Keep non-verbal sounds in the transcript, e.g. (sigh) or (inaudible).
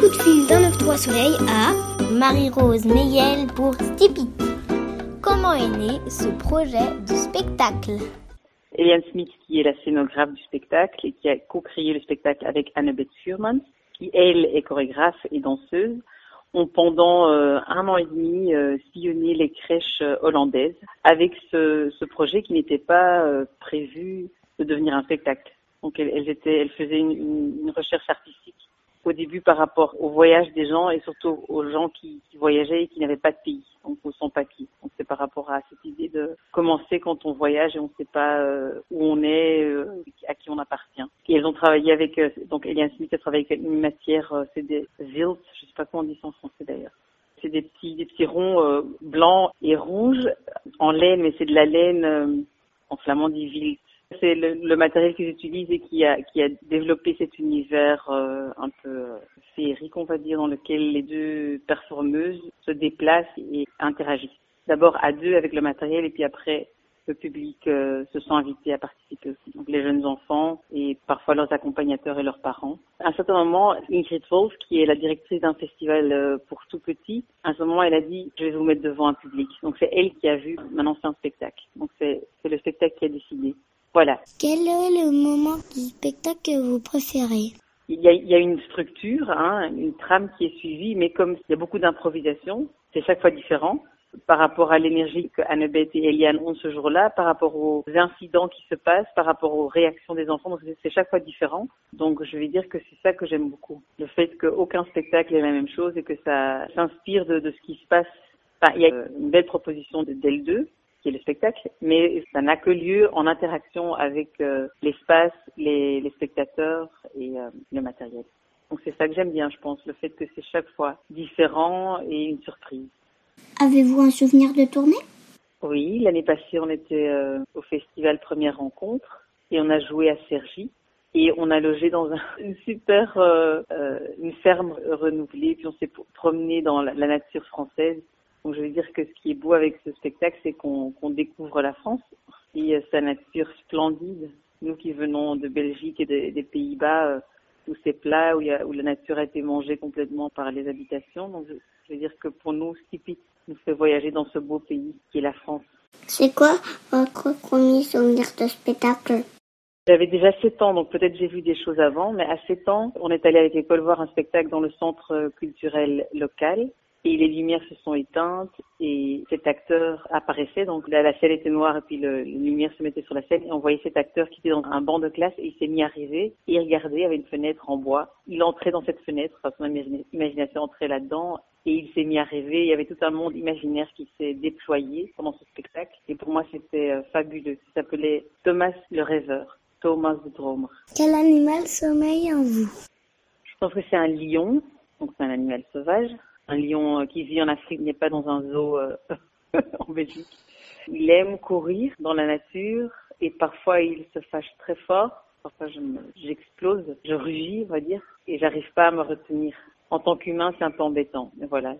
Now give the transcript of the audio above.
Voix Soleil à Marie-Rose Neyel pour Stipi. Comment est né ce projet de spectacle? Eliane Smith, qui est la scénographe du spectacle et qui a co-créé le spectacle avec Annabeth Furman, qui elle est chorégraphe et danseuse, ont pendant euh, un an et demi euh, sillonné les crèches euh, hollandaises avec ce, projet qui n'était pas prévu de devenir un spectacle. Donc elles, elles faisaient une, recherche artistique début par rapport au voyage des gens et surtout aux gens qui, voyageaient et qui n'avaient pas de pays, donc au sans papier. Donc c'est par rapport à cette idée de commencer quand on voyage et on ne sait pas euh, où on est, euh, à qui on appartient. Et elles ont travaillé avec, euh, donc Eliane Smith a travaillé avec une matière, euh, c'est des zilts, je sais pas comment on dit ça en français d'ailleurs. C'est des petits, des petits ronds blancs et rouges en laine, mais c'est de la laine en flamand dit wild. C'est le, le, matériel qu'ils utilisent et qui a, qui a développé cet univers euh, un peu euh, féerique, on va dire, dans lequel les deux performeuses se déplacent et interagissent. D'abord à deux avec le matériel et puis après le public euh, se sent invité à participer aussi. Donc les jeunes enfants et parfois leurs accompagnateurs et leurs parents. À un certain moment, Ingrid Wolf, qui est la directrice d'un festival euh, pour tout petit, à ce moment, elle a dit je vais vous mettre devant un public. Donc c'est elle qui a vu. Maintenant c'est un spectacle. Donc c'est le spectacle qui a décidé. Voilà. Quel est le moment du spectacle que vous préférez il y, a, il y a, une structure, hein, une trame qui est suivie, mais comme il y a beaucoup d'improvisation, c'est chaque fois différent par rapport à l'énergie que Annabeth et Eliane ont ce jour-là, par rapport aux incidents qui se passent, par rapport aux réactions des enfants. Donc c'est chaque fois différent. Donc je vais dire que c'est ça que j'aime beaucoup. Le fait qu'aucun spectacle est la même chose et que ça s'inspire de, de, ce qui se passe. Enfin, il y a une belle proposition de Del 2 qui est le spectacle, mais ça n'a que lieu en interaction avec euh, l'espace, les, les, spectateurs et euh, le matériel. Donc c'est ça que j'aime bien, je pense, le fait que c'est chaque fois différent et une surprise. Avez-vous un souvenir de tournée? Oui, l'année passée, on était euh, au festival Première Rencontre et on a joué à Cergy. Et on a logé dans un, (laughs) une super, une ferme renouvelée, puis on s'est promené dans la, la nature française donc je veux dire que ce qui est beau avec ce spectacle, c'est qu'on qu découvre la France et euh, sa nature splendide. Nous qui venons de Belgique et de, des Pays-Bas, euh, tous ces plats où, il y a, où la nature a été mangée complètement par les habitations. Donc je, je veux dire que pour nous, Skippy nous fait voyager dans ce beau pays qui est la France. C'est quoi votre premier souvenir de spectacle? J'avais déjà 7 ans, donc peut-être j'ai vu des choses avant, mais à 7 ans, on est allé avec l'école voir un spectacle dans le centre culturel local et les lumières se sont éteintes et cet acteur apparaissait. Donc là, la scène était noire et puis le, les lumières se mettaient sur la scène et on voyait cet acteur qui était dans un banc de classe et il s'est mis à rêver et il regardait, avait une fenêtre en bois. Il entrait dans cette fenêtre, enfin, son imagination entrait là-dedans et il s'est mis à rêver. Il y avait tout un monde imaginaire qui s'est déployé pendant ce spectacle et pour moi c'était euh, fabuleux. Ça s'appelait Thomas le rêveur. Thomas de Dromer. Quel animal sommeille en vous? Je pense que c'est un lion, donc c'est un animal sauvage un lion qui vit en Afrique n'est pas dans un zoo euh, (laughs) en Belgique. Il aime courir dans la nature et parfois il se fâche très fort. Parfois j'explose, je, je rugis, on va dire, et j'arrive pas à me retenir. En tant qu'humain, c'est un peu embêtant, mais voilà.